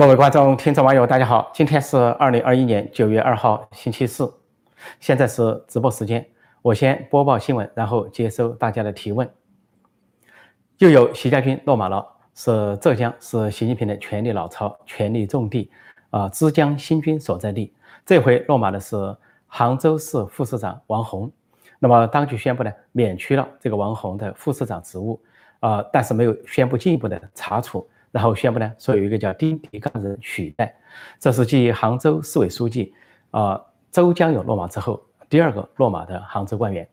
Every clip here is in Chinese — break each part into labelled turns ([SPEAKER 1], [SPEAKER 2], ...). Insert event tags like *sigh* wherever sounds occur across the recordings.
[SPEAKER 1] 各位观众、听众、网友，大家好！今天是二零二一年九月二号，星期四，现在是直播时间。我先播报新闻，然后接收大家的提问。又有习家军落马了，是浙江，是习近平的权力老巢、权力重地啊，枝江新军所在地。这回落马的是杭州市副市长王宏。那么当局宣布呢，免去了这个王宏的副市长职务啊，但是没有宣布进一步的查处。然后宣布呢，说有一个叫丁迪刚人取代，这是继杭州市委书记啊周江勇落马之后第二个落马的杭州官员。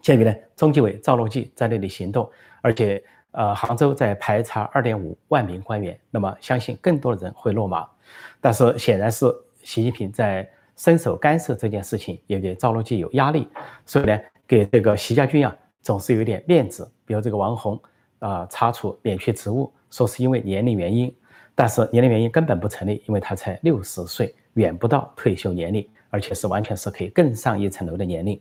[SPEAKER 1] 鉴于呢，中纪委赵乐际在那里行动，而且呃杭州在排查二点五万名官员，那么相信更多的人会落马。但是显然是习近平在伸手干涉这件事情，也给赵乐际有压力，所以呢，给这个习家军啊总是有一点面子，比如这个王红啊查处免去职务。说是因为年龄原因，但是年龄原因根本不成立，因为他才六十岁，远不到退休年龄，而且是完全是可以更上一层楼的年龄。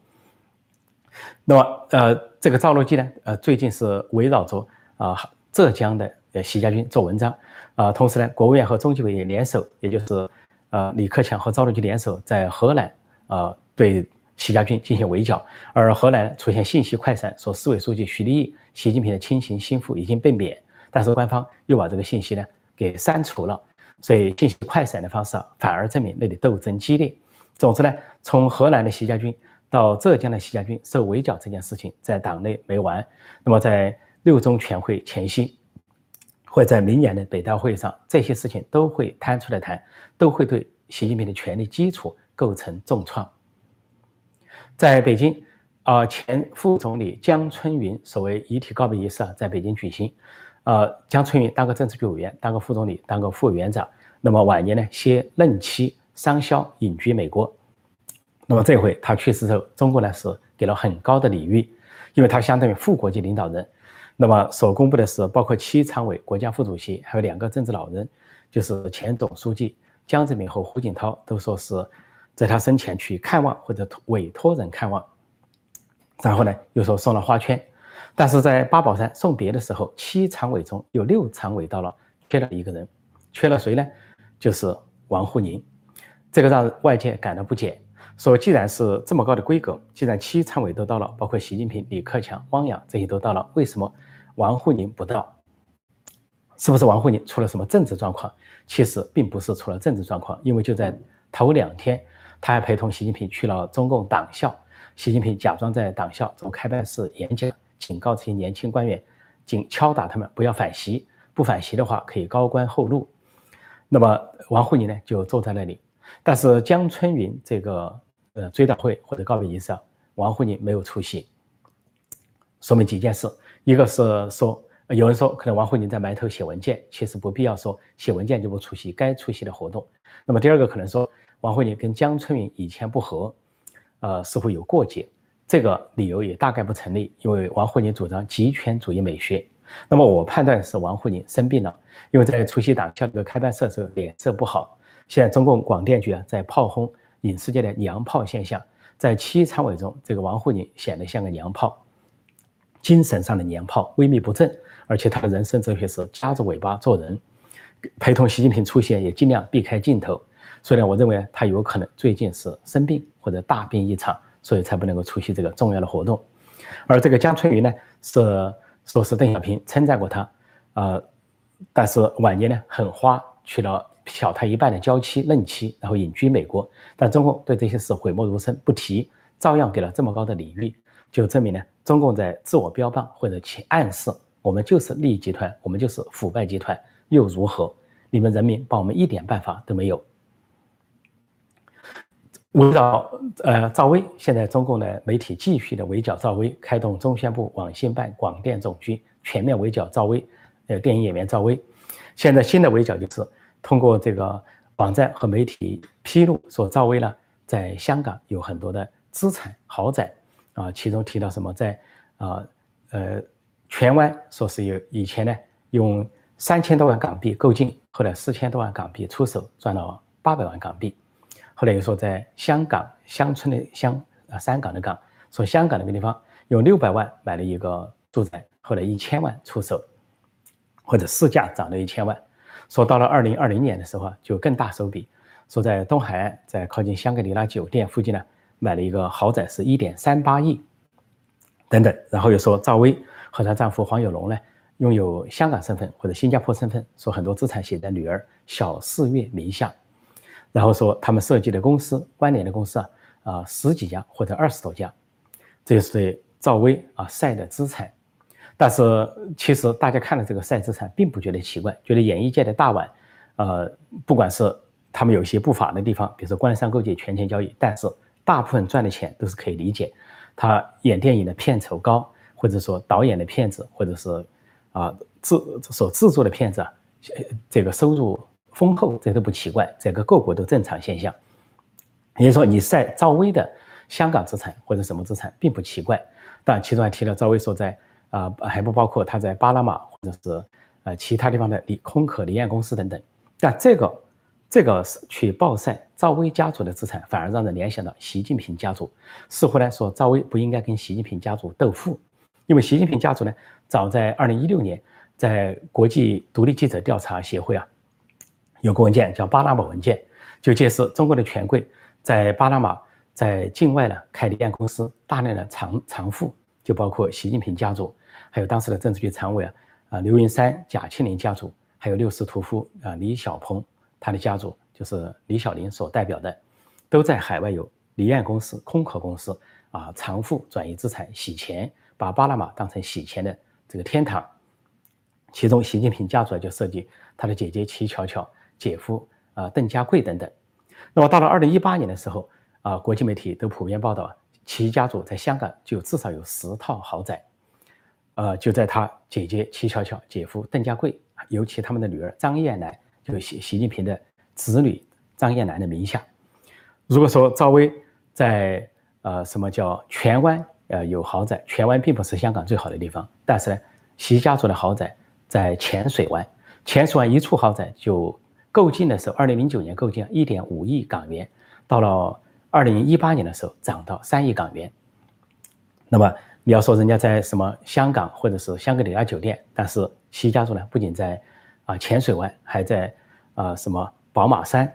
[SPEAKER 1] 那么，呃，这个赵乐际呢，呃，最近是围绕着啊浙江的呃习家军做文章，啊，同时呢，国务院和中纪委也联手，也就是呃李克强和赵乐际联手在河南啊对习家军进行围剿，而河南出现信息快闪，说市委书记徐立毅、习近平的亲信心腹已经被免。但是官方又把这个信息呢给删除了，所以信息快闪的方式反而证明那里斗争激烈。总之呢，从河南的习家军到浙江的习家军受围剿这件事情，在党内没完。那么在六中全会前夕，或者在明年的北大会上，这些事情都会摊出来谈，都会对习近平的权力基础构成重创。在北京，啊，前副总理江春云所谓遗体告别仪式啊，在北京举行。呃，江春云当个政治局委员，当个副总理，当个副委员长。那么晚年呢，携任妻商萧隐居美国。那么这回他去世之后，中国呢是给了很高的礼遇，因为他相当于副国级领导人。那么所公布的是，包括七常委、国家副主席，还有两个政治老人，就是前总书记江泽民和胡锦涛，都说是在他生前去看望或者委托人看望。然后呢，又说送了花圈。但是在八宝山送别的时候，七常委中有六常委到了，缺了一个人，缺了谁呢？就是王沪宁，这个让外界感到不解。说既然是这么高的规格，既然七常委都到了，包括习近平、李克强、汪洋这些都到了，为什么王沪宁不到？是不是王沪宁出了什么政治状况？其实并不是出了政治状况，因为就在头两天，他还陪同习近平去了中共党校，习近平假装在党校做开办式演讲。警告这些年轻官员，警敲打他们不要反袭，不反袭的话可以高官厚禄。那么王沪宁呢就坐在那里，但是江春云这个呃追悼会或者告别仪式上，王沪宁没有出席，说明几件事：一个是说有人说可能王沪宁在埋头写文件，其实不必要说写文件就不出席该出席的活动。那么第二个可能说王沪宁跟江春云以前不和，呃似乎有过节。这个理由也大概不成立，因为王沪宁主张极权主义美学。那么我判断是王沪宁生病了，因为在出席党校这个开办式时候脸色不好。现在中共广电局啊在炮轰影视界的娘炮现象，在七常委中，这个王沪宁显得像个娘炮，精神上的娘炮，萎靡不振，而且他的人生哲学是夹着尾巴做人，陪同习近平出现也尽量避开镜头。所以呢，我认为他有可能最近是生病或者大病一场。所以才不能够出席这个重要的活动，而这个江春云呢，是说是邓小平称赞过他，呃，但是晚年呢很花，娶了小他一半的娇妻嫩妻，然后隐居美国。但中共对这些事讳莫如深，不提，照样给了这么高的礼遇，就证明呢，中共在自我标榜或者去暗示，我们就是利益集团，我们就是腐败集团，又如何？你们人民把我们一点办法都没有。围绕呃赵薇，现在中共的媒体继续的围剿赵薇，开动中宣部、网信办、广电总局全面围剿赵薇，呃电影演员赵薇。现在新的围剿就是通过这个网站和媒体披露，说赵薇呢在香港有很多的资产豪宅啊，其中提到什么在啊呃荃湾说是有以前呢用三千多万港币购进，后来四千多万港币出手赚了八百万港币。后来又说，在香港乡村的乡啊，山港的港，说香港那个地方用六百万买了一个住宅，后来一千万出手，或者市价涨了一千万，说到了二零二零年的时候啊，就更大手笔，说在东海岸，在靠近香格里拉酒店附近呢，买了一个豪宅，是一点三八亿，等等。然后又说赵薇和她丈夫黄有龙呢，拥有香港身份或者新加坡身份，说很多资产写在女儿小四月名下。然后说他们设计的公司关联的公司啊，啊十几家或者二十多家，这就是对赵薇啊晒的资产。但是其实大家看了这个晒资产，并不觉得奇怪，觉得演艺界的大腕，呃，不管是他们有一些不法的地方，比如说官商勾结、权钱交易，但是大部分赚的钱都是可以理解。他演电影的片酬高，或者说导演的片子，或者是啊制所制作的片子，这个收入丰厚，这都不奇怪，这个各国都正常现象。也就是说，你晒赵薇的香港资产或者什么资产，并不奇怪。但其中还提了赵薇所在。啊，还不包括他在巴拿马或者是呃其他地方的离空壳离岸公司等等。但这个这个去暴晒赵薇家族的资产，反而让人联想到习近平家族。似乎来说，赵薇不应该跟习近平家族斗富，因为习近平家族呢，早在二零一六年，在国际独立记者调查协会啊，有个文件叫巴拿马文件，就揭示中国的权贵在巴拿马在境外呢开离岸公司，大量的藏藏富，就包括习近平家族。还有当时的政治局常委啊，啊刘云山、贾庆林家族，还有六世屠夫啊李小鹏，他的家族就是李小林所代表的，都在海外有离岸公司、空壳公司啊，藏富转移资产、洗钱，把巴拿马当成洗钱的这个天堂。其中，习近平家族就涉及他的姐姐齐巧巧、姐夫啊邓家贵等等。那么到了二零一八年的时候啊，国际媒体都普遍报道，齐家族在香港就至少有十套豪宅。呃，就在他姐姐齐巧巧、姐夫邓家贵，尤其他们的女儿张燕南，就习习近平的子女张燕南的名下。如果说赵薇在呃什么叫荃湾呃有豪宅，荃湾并不是香港最好的地方，但是呢，习家族的豪宅在浅水湾，浅水湾一处豪宅就购进的时候，二零零九年购进一点五亿港元，到了二零一八年的时候涨到三亿港元，那么。你要说人家在什么香港或者是香格里拉酒店，但是习家族呢，不仅在啊浅水湾，还在啊什么宝马山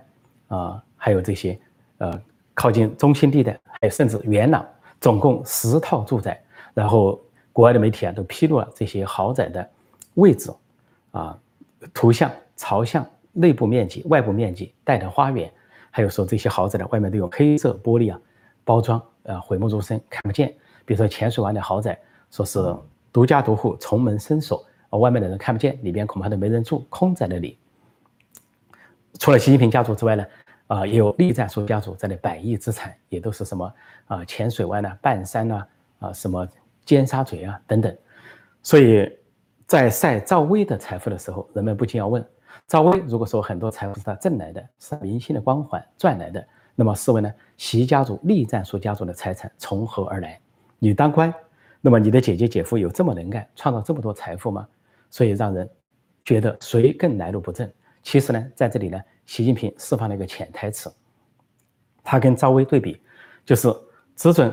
[SPEAKER 1] 啊，还有这些呃靠近中心地带，还有甚至元朗，总共十套住宅。然后国外的媒体啊都披露了这些豪宅的位置啊、图像、朝向、内部面积、外部面积、带的花园，还有说这些豪宅的外面都有黑色玻璃啊包装，呃讳莫如深，看不见。比如说浅水湾的豪宅，说是独家独户，重门深锁，外面的人看不见，里边恐怕都没人住，空在那里。除了习近平家族之外呢，啊，也有栗战书家族在那百亿资产，也都是什么啊浅水湾呐、半山呐、啊什么尖沙咀啊等等。所以在晒赵薇的财富的时候，人们不禁要问：赵薇如果说很多财富是他挣来的，是明星的光环赚来的，那么试问呢，习家族、栗战书家族的财产从何而来？你当官，那么你的姐姐姐夫有这么能干，创造这么多财富吗？所以让人觉得谁更来路不正？其实呢，在这里呢，习近平释放了一个潜台词，他跟赵薇对比，就是只准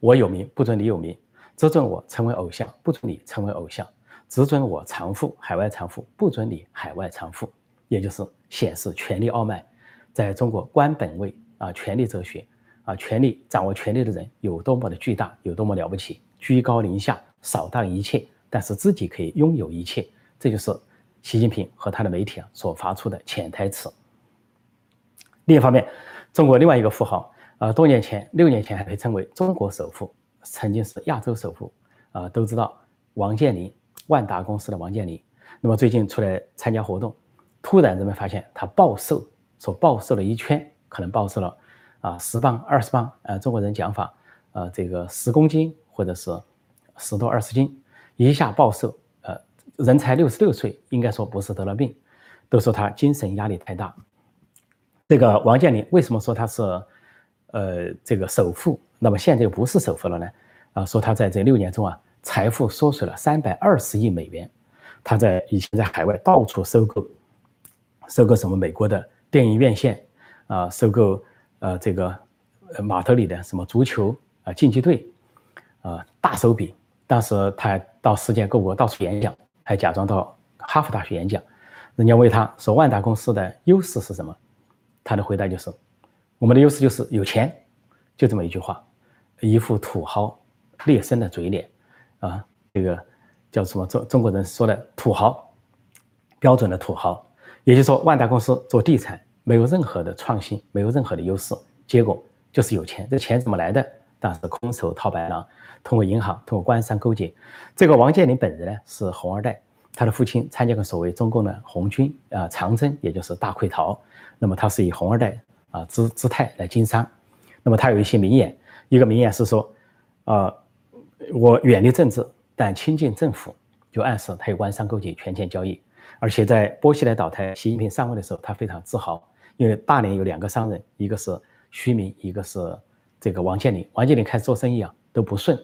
[SPEAKER 1] 我有名，不准你有名；只准我成为偶像，不准你成为偶像；只准我藏富，海外藏富，不准你海外藏富。也就是显示权力傲慢，在中国官本位啊，权力哲学。啊，权力掌握权力的人有多么的巨大，有多么了不起，居高临下，扫荡一切，但是自己可以拥有一切，这就是习近平和他的媒体啊所发出的潜台词。另一方面，中国另外一个富豪，啊，多年前，六年前还被称为中国首富，曾经是亚洲首富，啊，都知道王健林，万达公司的王健林。那么最近出来参加活动，突然人们发现他暴瘦，说暴瘦了一圈，可能暴瘦了。啊，十磅、二十磅，呃，中国人讲法，呃，这个十公斤或者是十多二十斤，一下暴瘦，呃，人才六十六岁，应该说不是得了病，都说他精神压力太大。这个王健林为什么说他是，呃，这个首富？那么现在又不是首富了呢？啊，说他在这六年中啊，财富缩水了三百二十亿美元，他在以前在海外到处收购，收购什么美国的电影院线，啊，收购。呃，这个呃码头里的什么足球啊竞技队，啊大手笔。当时他还到世界各国到处演讲，还假装到哈佛大学演讲，人家问他说万达公司的优势是什么？他的回答就是，我们的优势就是有钱，就这么一句话，一副土豪劣绅的嘴脸，啊，这个叫什么？中中国人说的土豪，标准的土豪。也就是说，万达公司做地产没有任何的创新，没有任何的优势，结果就是有钱。这钱怎么来的？当时空手套白狼，通过银行，通过官商勾结。这个王健林本人呢是红二代，他的父亲参加过所谓中共的红军啊长征，也就是大溃逃。那么他是以红二代啊姿姿态来经商。那么他有一些名言，一个名言是说，呃，我远离政治，但亲近政府，就暗示他有官商勾结、权钱交易。而且在波西来倒台、习近平上位的时候，他非常自豪，因为大连有两个商人，一个是徐明，一个是这个王健林。王健林开始做生意啊都不顺，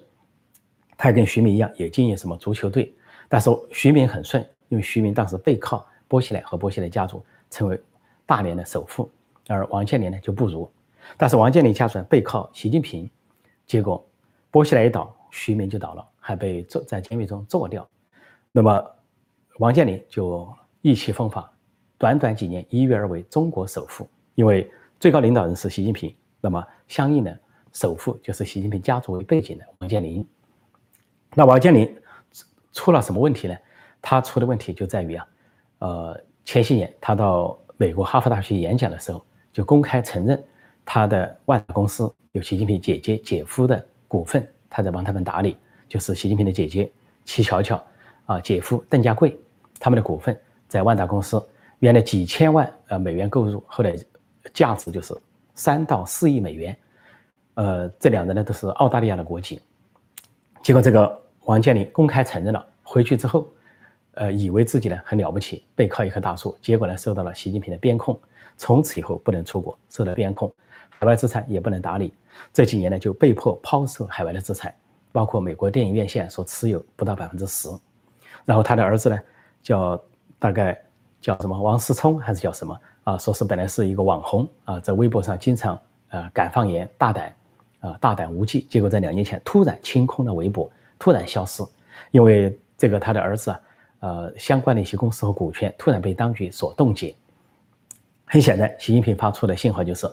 [SPEAKER 1] 他也跟徐明一样，也经营什么足球队，但是徐明很顺，因为徐明当时背靠波西来和波西来家族成为大连的首富，而王健林呢就不如。但是王健林家族背靠习近平，结果波西来一倒，徐明就倒了，还被做在监狱中做掉。那么。王健林就意气风发，短短几年一跃而为中国首富。因为最高领导人是习近平，那么相应的首富就是习近平家族为背景的王健林。那王健林出了什么问题呢？他出的问题就在于啊，呃，前些年他到美国哈佛大学演讲的时候，就公开承认他的万达公司有习近平姐姐姐夫的股份，他在帮他们打理，就是习近平的姐姐齐巧巧啊，姐夫邓家贵。他们的股份在万达公司原来几千万呃美元购入，后来价值就是三到四亿美元。呃，这两人呢都是澳大利亚的国籍。结果这个王健林公开承认了，回去之后，呃，以为自己呢很了不起，背靠一棵大树，结果呢受到了习近平的边控，从此以后不能出国，受到边控，海外资产也不能打理。这几年呢就被迫抛售海外的资产，包括美国电影院线所持有不到百分之十。然后他的儿子呢？叫大概叫什么王思聪还是叫什么啊？说是本来是一个网红啊，在微博上经常呃敢放言、大胆啊大胆无忌，结果在两年前突然清空了微博，突然消失，因为这个他的儿子啊呃相关的一些公司和股权突然被当局所冻结。很显然，习近平发出的信号就是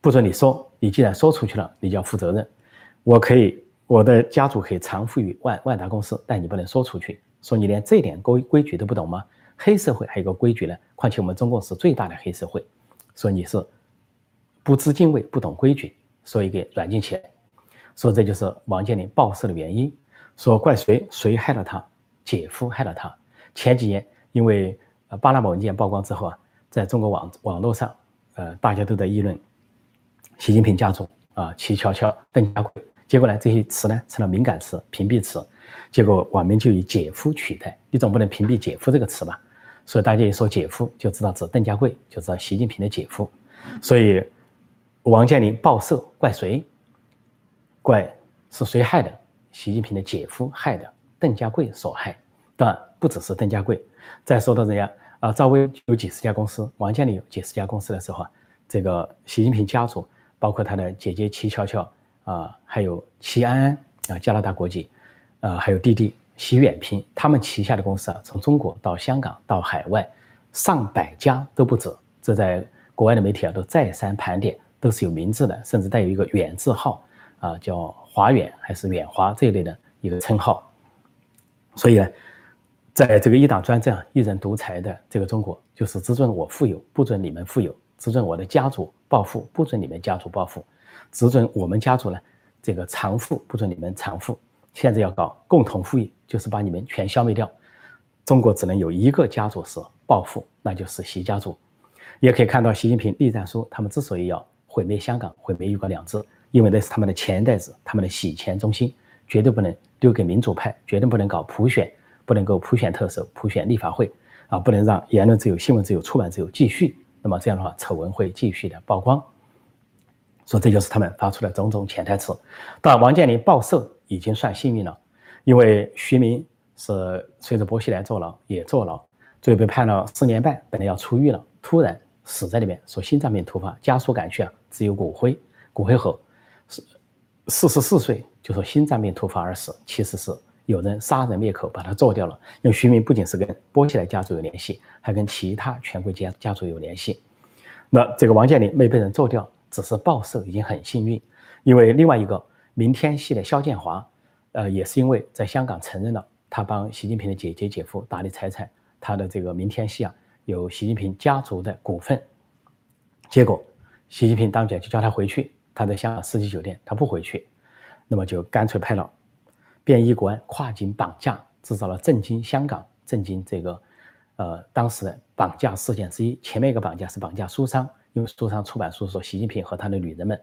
[SPEAKER 1] 不准你说，你既然说出去了，你就要负责任。我可以，我的家族可以偿付于万万达公司，但你不能说出去。说你连这点规规矩都不懂吗？黑社会还有个规矩呢，况且我们中共是最大的黑社会。说你是不知敬畏、不懂规矩，所以给软禁起来。说这就是王健林暴瘦的原因。说怪谁？谁害了他？姐夫害了他。前几年因为呃巴拿马文件曝光之后啊，在中国网网络上，呃大家都在议论习近平家族啊，齐乔乔、邓家贵。结果呢，这些词呢成了敏感词、屏蔽词。结果网民就以姐夫取代，你总不能屏蔽姐夫这个词吧？所以大家一说姐夫，就知道指邓家贵，就知道习近平的姐夫。所以王健林报社怪谁？怪是谁害的？习近平的姐夫害的，邓家贵所害。当然不只是邓家贵。再说到人家啊，赵薇有几十家公司，王健林有几十家公司的时候啊，这个习近平家族，包括他的姐姐齐乔乔啊，还有齐安安啊，加拿大国籍。呃，还有弟弟习远平，他们旗下的公司啊，从中国到香港到海外，上百家都不止。这在国外的媒体啊都再三盘点，都是有名字的，甚至带有一个远字号啊，叫华远还是远华这一类的一个称号。所以呢，在这个一党专政、一人独裁的这个中国，就是只准我富有，不准你们富有；只准我的家族暴富，不准你们家族暴富；只准我们家族呢这个长富，不准你们长富。现在要搞共同富裕，就是把你们全消灭掉。中国只能有一个家族是暴富，那就是习家族。也可以看到，习近平栗战书，他们之所以要毁灭香港、毁灭一国两制，因为那是他们的钱袋子，他们的洗钱中心，绝对不能丢给民主派，绝对不能搞普选，不能够普选特首、普选立法会啊，不能让言论自由、新闻自由、出版自由继续。那么这样的话，丑闻会继续的曝光。说这就是他们发出的种种潜台词。但王健林报社。已经算幸运了，因为徐明是随着薄熙来坐牢，也坐牢，最后被判了四年半，本来要出狱了，突然死在里面，说心脏病突发，家属赶去啊，只有骨灰，骨灰盒，四四十四岁就说心脏病突发而死，其实是有人杀人灭口，把他做掉了。因为徐明不仅是跟波西莱家族有联系，还跟其他权贵家家族有联系。那这个王健林没被人做掉，只是报社已经很幸运。因为另外一个明天系的肖建华，呃，也是因为在香港承认了他帮习近平的姐姐姐夫打理财产，他的这个明天系啊有习近平家族的股份。结果习近平当局就叫他回去，他在香港四季酒店，他不回去，那么就干脆派了。便衣国安跨境绑架，制造了震惊香港、震惊这个，呃，当时的绑架事件之一。前面一个绑架是绑架书商，因为书商出版书说习近平和他的女人们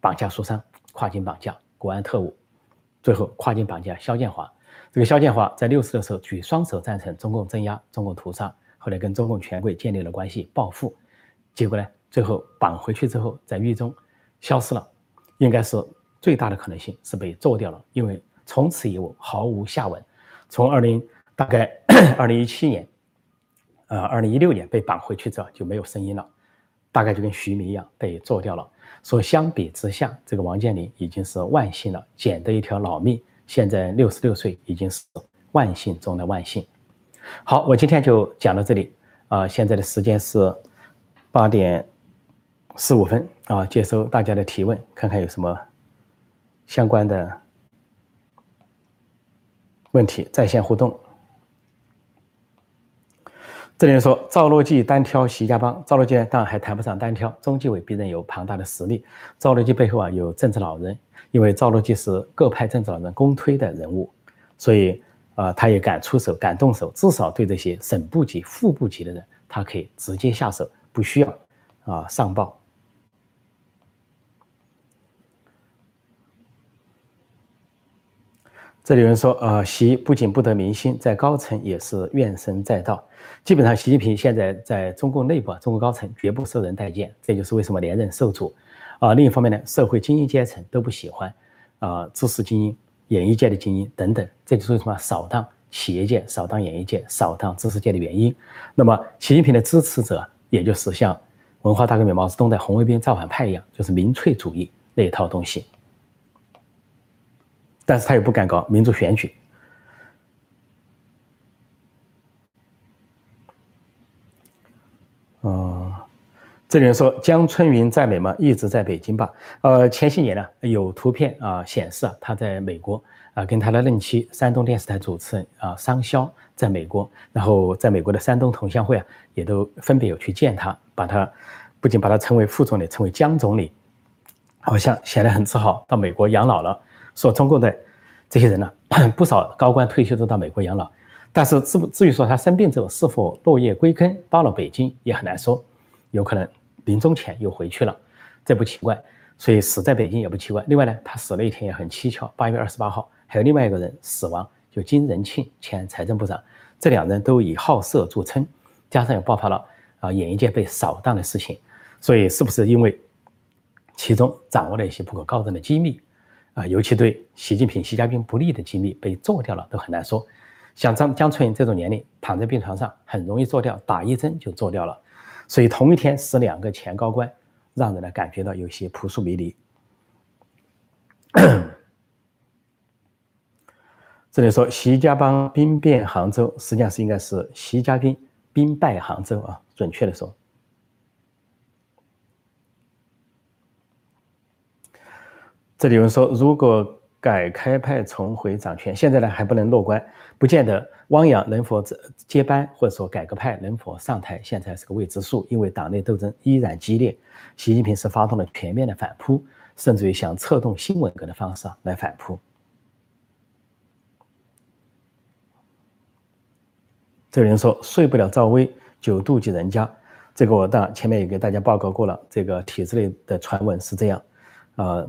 [SPEAKER 1] 绑架书商，跨境绑架国安特务，最后跨境绑架肖建华。这个肖建华在六四的时候举双手赞成中共镇压、中共屠杀，后来跟中共权贵建立了关系，报复。结果呢，最后绑回去之后在狱中消失了，应该是最大的可能性是被做掉了，因为。从此以后毫无下文。从二零大概 *clears throat* 二零一七年，呃，二零一六年被绑回去之后就没有声音了，大概就跟徐明一样被做掉了。所以相比之下，这个王健林已经是万幸了，捡的一条老命。现在六十六岁，已经是万幸中的万幸。好，我今天就讲到这里啊。现在的时间是八点十五分啊，接收大家的提问，看看有什么相关的。问题在线互动。这里说赵乐际单挑习家帮，赵乐际当然还谈不上单挑，中纪委必然有庞大的实力。赵乐际背后啊有政治老人，因为赵乐际是各派政治老人公推的人物，所以啊他也敢出手，敢动手，至少对这些省部级、副部级的人，他可以直接下手，不需要啊上报。这里有人说，呃，习不仅不得民心，在高层也是怨声载道。基本上，习近平现在在中共内部、中国高层绝不受人待见，这就是为什么连任受阻。啊，另一方面呢，社会精英阶层都不喜欢，啊，知识精英、演艺界的精英等等，这就是为什么少当企业界、少当演艺界、少当知识界的原因。那么，习近平的支持者，也就是像文化大革命毛泽东的红卫兵造反派一样，就是民粹主义那一套东西。但是他又不敢搞民主选举。哦，这里人说江春云在美吗？一直在北京吧。呃，前些年呢，有图片啊显示啊，他在美国啊，跟他的任妻山东电视台主持人啊商潇在美国，然后在美国的山东同乡会啊，也都分别有去见他，把他不仅把他称为副总理，称为江总理，好像显得很自豪，到美国养老了。说中共的这些人呢，*coughs* 不少高官退休都到美国养老，但是至不至于说他生病之后是否落叶归根到了北京也很难说，有可能临终前又回去了，这不奇怪，所以死在北京也不奇怪。另外呢，他死那一天也很蹊跷，八月二十八号还有另外一个人死亡，就金仁庆前财政部长，这两人都以好色著称，加上又爆发了啊演艺界被扫荡的事情，所以是不是因为其中掌握了一些不可告人的机密？啊，尤其对习近平、习家兵不利的机密被做掉了，都很难说。像张江春这种年龄，躺在病床上很容易做掉，打一针就做掉了。所以同一天死两个前高官，让人呢感觉到有些扑朔迷离。*coughs* 这里说习家帮兵变杭州，实际上是应该是习家兵兵败杭州啊，准确的说。这里有人说，如果改开派重回掌权，现在呢还不能乐观，不见得汪洋能否接班，或者说改革派能否上台，现在是个未知数。因为党内斗争依然激烈，习近平是发动了全面的反扑，甚至于想策动新文革的方式来反扑。这有人说睡不了赵薇就妒忌人家，这个我当前面也给大家报告过了，这个体制内的传闻是这样，啊。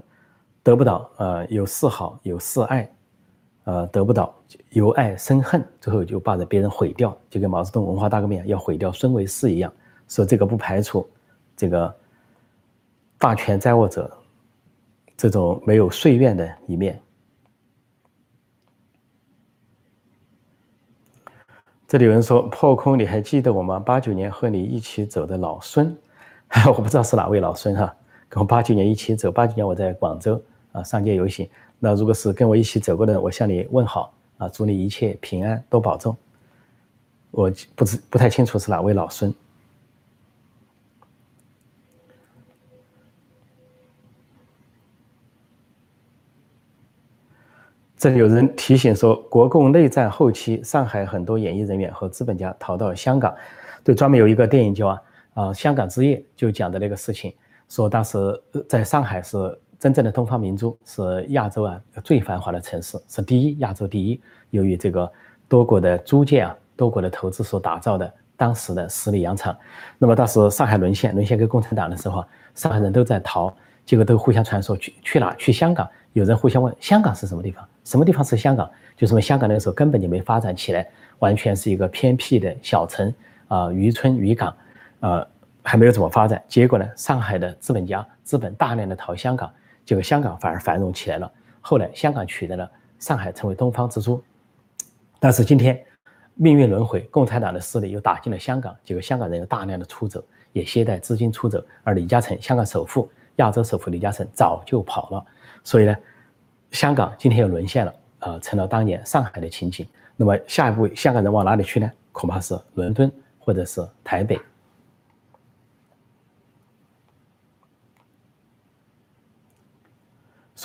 [SPEAKER 1] 得不到，呃，有示好，有示爱，呃，得不到，由爱生恨，最后就把着别人毁掉，就跟毛泽东文化大革命要毁掉孙维世一样。说这个不排除这个大权在握者这种没有夙愿的一面。这里有人说破空，你还记得我吗？八九年和你一起走的老孙，*laughs* 我不知道是哪位老孙哈，跟我八九年一起走，八九年我在广州。啊，上街游行。那如果是跟我一起走过的人，我向你问好啊，祝你一切平安，多保重。我不知不太清楚是哪位老孙。这里有人提醒说，国共内战后期，上海很多演艺人员和资本家逃到香港。对，专门有一个电影叫啊啊香港之夜，就讲的那个事情，说当时在上海是真正的东方明珠，是亚洲啊最繁华的城市，是第一亚洲第一。由于这个多国的租界啊，多国的投资所打造的当时的十里洋场。那么当时上海沦陷，沦陷给共产党的时候，上海人都在逃，结果都互相传说去去哪？去香港。有人互相问香港是什么地方？什么地方是香港？就说香港那个时候根本就没发展起来，完全是一个偏僻的小城啊，渔村渔港，呃，还没有怎么发展。结果呢，上海的资本家资本大量的逃香港，结果香港反而繁荣起来了。后来香港取代了上海，成为东方之珠。但是今天命运轮回，共产党的势力又打进了香港，结果香港人有大量的出走，也携带资金出走。而李嘉诚，香港首富、亚洲首富李嘉诚早就跑了。所以呢，香港今天又沦陷了，呃，成了当年上海的情景。那么下一步香港人往哪里去呢？恐怕是伦敦或者是台北。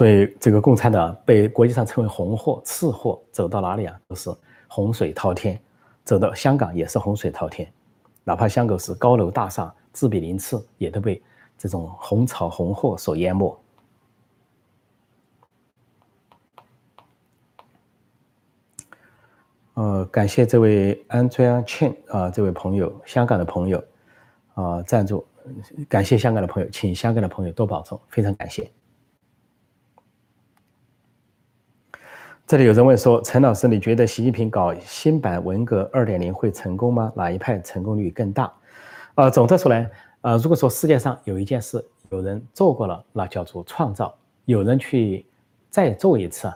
[SPEAKER 1] 所以这个共产党被国际上称为红货、次货，走到哪里啊都是洪水滔天，走到香港也是洪水滔天，哪怕香港是高楼大厦、自比鳞次，也都被这种红潮红货所淹没。呃，感谢这位 Andrea Chen 啊，这位朋友，香港的朋友啊，赞助，感谢香港的朋友，请香港的朋友多保重，非常感谢。这里有人问说，陈老师，你觉得习近平搞新版文革二点零会成功吗？哪一派成功率更大？啊，总的说来，呃，如果说世界上有一件事有人做过了，那叫做创造；有人去再做一次，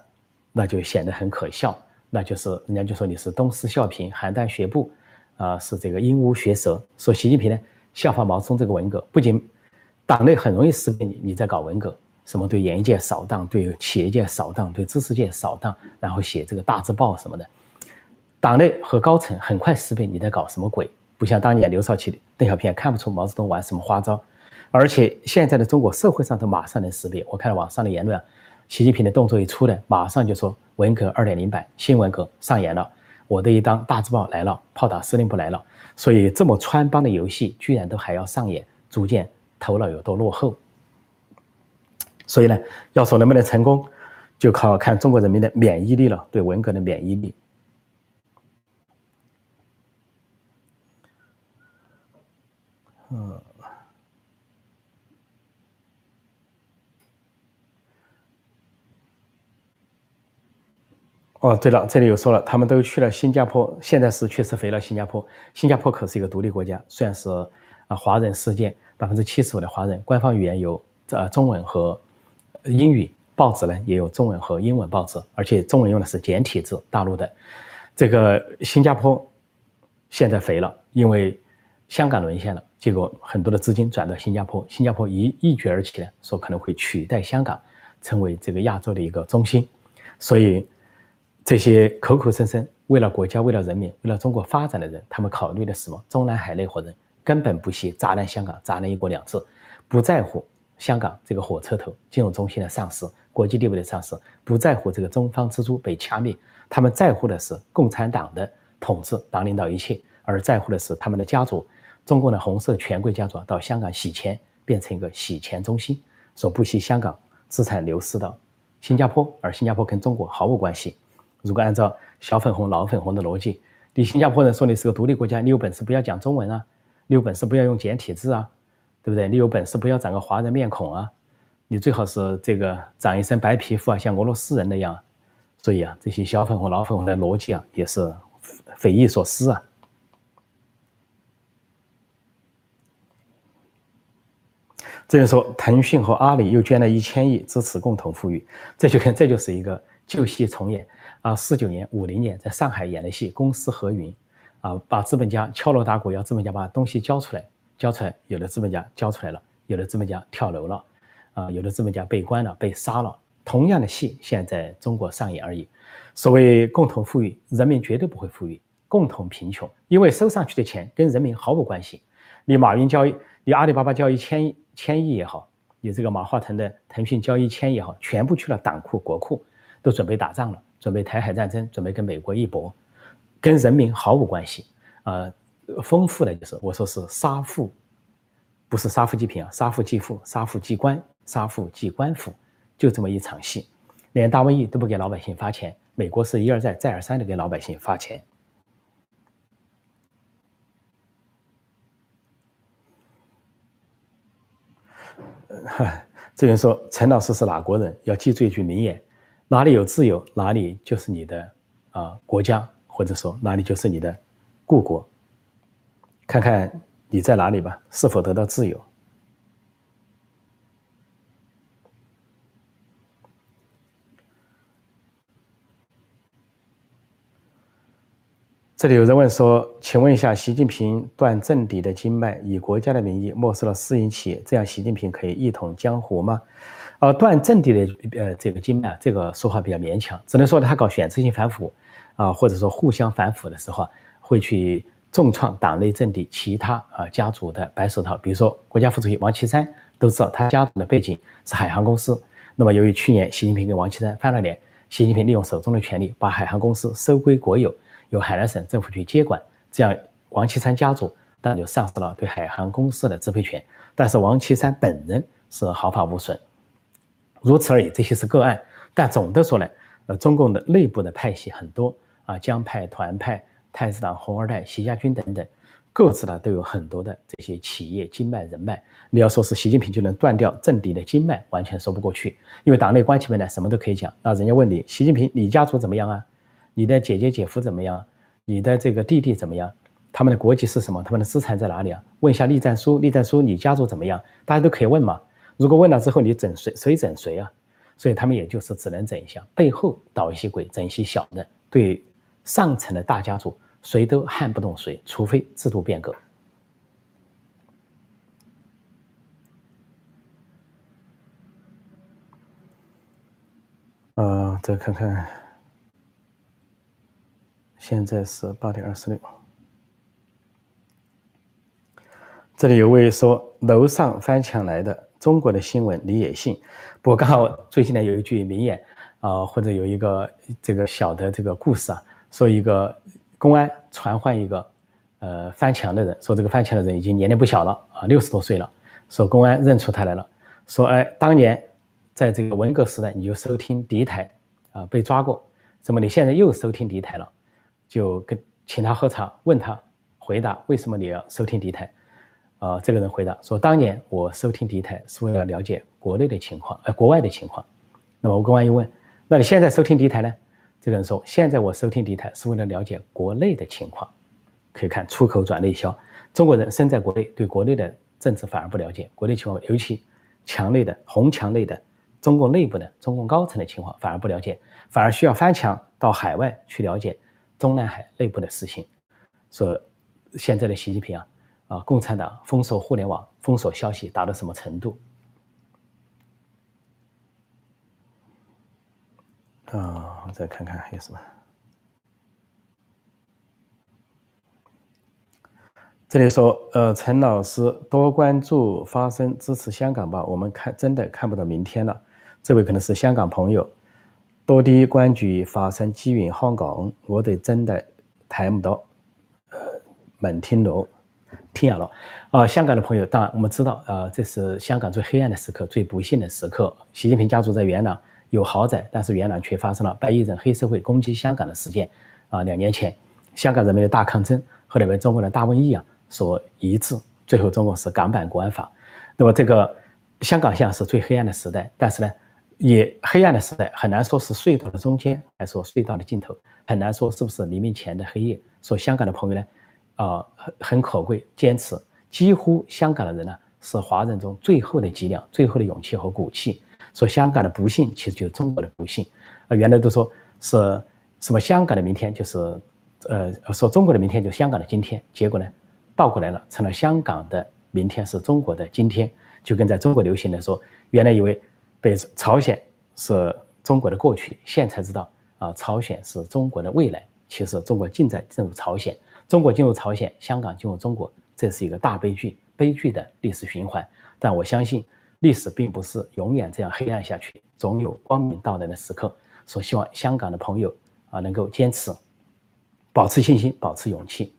[SPEAKER 1] 那就显得很可笑。那就是人家就说你是东施效颦、邯郸学步，啊，是这个鹦鹉学舌。说习近平呢效仿毛泽东这个文革，不仅党内很容易识别你，你在搞文革，什么对演艺界扫荡，对企业界扫荡，对知识界扫荡，然后写这个大字报什么的，党内和高层很快识别你在搞什么鬼，不像当年刘少奇、邓小平看不出毛泽东玩什么花招，而且现在的中国社会上都马上能识别。我看到网上的言论，习近平的动作一出来，马上就说。文革二点零版，新文革上演了，我的一张大字报来了，炮打司令部来了，所以这么穿帮的游戏居然都还要上演，逐渐头脑有多落后。所以呢，要说能不能成功，就靠看中国人民的免疫力了，对文革的免疫力。嗯。哦，对了，这里有说了，他们都去了新加坡，现在是确实回了新加坡。新加坡可是一个独立国家，虽然是啊华人世界百分之七十五的华人，官方语言有呃中文和英语，报纸呢也有中文和英文报纸，而且中文用的是简体字。大陆的这个新加坡现在肥了，因为香港沦陷了，结果很多的资金转到新加坡，新加坡一一举而起呢，说可能会取代香港，成为这个亚洲的一个中心，所以。这些口口声声为了国家、为了人民、为了中国发展的人，他们考虑的什么？中南海那伙人根本不惜砸烂香港、砸烂一国两制，不在乎香港这个火车头金融中心的丧失、国际地位的丧失，不在乎这个中方之珠被掐灭。他们在乎的是共产党的统治，党领导一切，而在乎的是他们的家族，中共的红色权贵家族到香港洗钱，变成一个洗钱中心，所不惜香港资产流失到新加坡，而新加坡跟中国毫无关系。如果按照小粉红、老粉红的逻辑，你新加坡人说你是个独立国家，你有本事不要讲中文啊，你有本事不要用简体字啊，对不对？你有本事不要长个华人面孔啊，你最好是这个长一身白皮肤啊，像俄罗斯人那样。所以啊，这些小粉红、老粉红的逻辑啊，也是匪夷所思啊。这就说腾讯和阿里又捐了一千亿支持共同富裕，这就跟这就是一个旧戏重演。啊，四九年、五零年在上海演的戏，公私合营，啊，把资本家敲锣打鼓要资本家把东西交出来，交出来，有的资本家交出来了，有的资本家跳楼了，啊，有的资本家被关了、被杀了，同样的戏现在中国上演而已。所谓共同富裕，人民绝对不会富裕；共同贫穷，因为收上去的钱跟人民毫无关系。你马云交易，你阿里巴巴交易千千亿也好，你这个马化腾的腾讯交易千亿也好，全部去了党库国库，都准备打仗了，准备台海战争，准备跟美国一搏，跟人民毫无关系。呃，丰富的就是我说是杀富，不是杀富济贫啊，杀富济富，杀富济官，杀富济官府，就这么一场戏，连大瘟疫都不给老百姓发钱。美国是一而再、再而三的给老百姓发钱。*laughs* 这人说陈老师是哪国人？要记住一句名言：哪里有自由，哪里就是你的啊国家，或者说哪里就是你的故国。看看你在哪里吧，是否得到自由？这里有人问说：“请问一下，习近平断政敌的经脉，以国家的名义没收了私营企业，这样习近平可以一统江湖吗？”呃，断政敌的呃这个经脉，这个说话比较勉强，只能说他搞选择性反腐啊，或者说互相反腐的时候，会去重创党内政敌其他啊家族的白手套，比如说国家副主席王岐山，都知道他家族的背景是海航公司。那么由于去年习近平跟王岐山翻了脸，习近平利用手中的权力把海航公司收归国有。由海南省政府去接管，这样王岐山家族当然就丧失了对海航公司的支配权。但是王岐山本人是毫发无损，如此而已。这些是个案，但总的说呢，呃，中共的内部的派系很多啊，江派、团派、太子党、红二代、习家军等等，各自呢都有很多的这些企业经脉人脉。你要说是习近平就能断掉政敌的经脉，完全说不过去。因为党内关系本来什么都可以讲，那人家问你，习近平，你家族怎么样啊？你的姐姐姐夫怎么样？你的这个弟弟怎么样？他们的国籍是什么？他们的资产在哪里啊？问一下栗战书，栗战书你家族怎么样？大家都可以问嘛。如果问了之后你整谁谁整谁啊？所以他们也就是只能整一下，背后捣一些鬼，整一些小的。对上层的大家族，谁都撼不动谁，除非制度变革。啊，再看看。现在是八点二十六。这里有位说楼上翻墙来的中国的新闻你也信？不过刚好最近呢有一句名言啊，或者有一个这个小的这个故事啊，说一个公安传唤一个呃翻墙的人，说这个翻墙的人已经年龄不小了啊，六十多岁了。说公安认出他来了，说哎，当年在这个文革时代你就收听敌台啊，被抓过，怎么你现在又收听敌台了？就跟请他喝茶，问他回答为什么你要收听敌台？啊，这个人回答说，当年我收听敌台是为了了解国内的情况，呃，国外的情况。那么我公安一问，那你现在收听敌台呢？这个人说，现在我收听敌台是为了了解国内的情况。可以看出口转内销，中国人身在国内，对国内的政治反而不了解，国内情况，尤其墙内的红墙内的中共内部的中共高层的情况反而不了解，反而需要翻墙到海外去了解。中南海内部的事情，说现在的习近平啊，啊，共产党封锁互联网、封锁消息达到什么程度？啊，我再看看还有什么。这里说，呃，陈老师多关注发声，支持香港吧。我们看真的看不到明天了。这位可能是香港朋友。多啲关注发生机缘香港，我哋真的睇唔到，呃，门听楼，听下了。啊，香港的朋友，当然我们知道，啊，这是香港最黑暗的时刻，最不幸的时刻。习近平家族在元朗有豪宅，但是原来却发生了白衣人黑社会攻击香港的事件。啊，两年前，香港人民的大抗争和你们中国的大瘟疫啊所一致，最后中国是港版国安法。那么这个香港现在是最黑暗的时代，但是呢？也黑暗的时代很难说是隧道的中间，还是说隧道的尽头，很难说是不是黎明前的黑夜。说香港的朋友呢，啊，很很可贵，坚持。几乎香港的人呢，是华人中最后的脊梁、最后的勇气和骨气。说香港的不幸，其实就是中国的不幸。啊，原来都说是什么香港的明天就是，呃，说中国的明天就是香港的今天。结果呢，倒过来了，成了香港的明天是中国的今天。就跟在中国流行的说，原来以为。被朝鲜是中国的过去，现在才知道啊，朝鲜是中国的未来。其实中国正在进入朝鲜，中国进入朝鲜，香港进入中国，这是一个大悲剧，悲剧的历史循环。但我相信，历史并不是永远这样黑暗下去，总有光明到来的时刻。所希望香港的朋友啊，能够坚持，保持信心，保持勇气。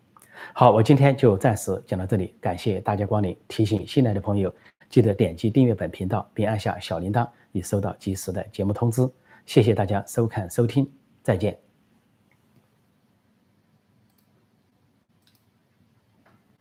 [SPEAKER 1] 好，我今天就暂时讲到这里，感谢大家光临。提醒新来的朋友，记得点击订阅本频道，并按下小铃铛，以收到及时的节目通知。谢谢大家收看收听，再见。